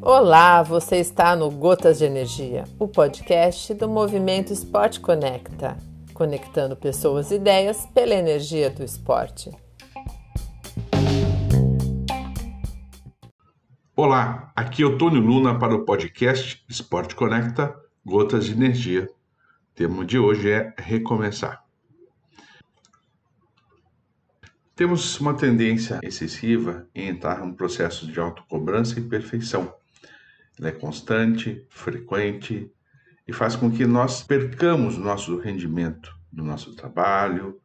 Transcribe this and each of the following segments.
Olá, você está no Gotas de Energia, o podcast do Movimento Esporte Conecta, conectando pessoas e ideias pela energia do esporte. Olá, aqui é o Tony Luna para o podcast Esporte Conecta Gotas de Energia. O tema de hoje é recomeçar. Temos uma tendência excessiva em entrar num processo de autocobrança e perfeição ela é constante, frequente e faz com que nós percamos o nosso rendimento no nosso trabalho,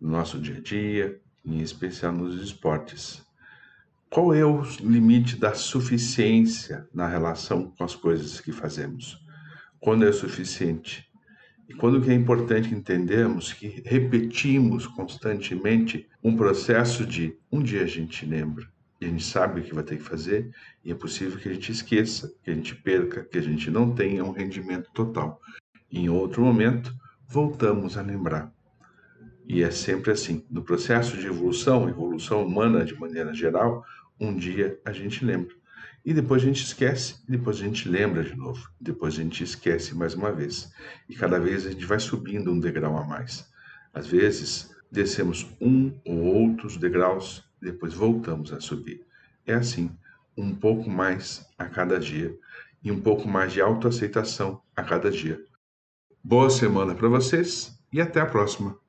no nosso dia a dia, em especial nos esportes. Qual é o limite da suficiência na relação com as coisas que fazemos? Quando é suficiente? E quando que é importante entendermos que repetimos constantemente um processo de um dia a gente lembra, e a gente sabe o que vai ter que fazer, e é possível que a gente esqueça, que a gente perca, que a gente não tenha um rendimento total. E em outro momento, voltamos a lembrar. E é sempre assim. No processo de evolução, evolução humana de maneira geral, um dia a gente lembra. E depois a gente esquece, depois a gente lembra de novo. Depois a gente esquece mais uma vez. E cada vez a gente vai subindo um degrau a mais. Às vezes, descemos um ou outros degraus depois voltamos a subir. É assim, um pouco mais a cada dia e um pouco mais de autoaceitação a cada dia. Boa semana para vocês e até a próxima!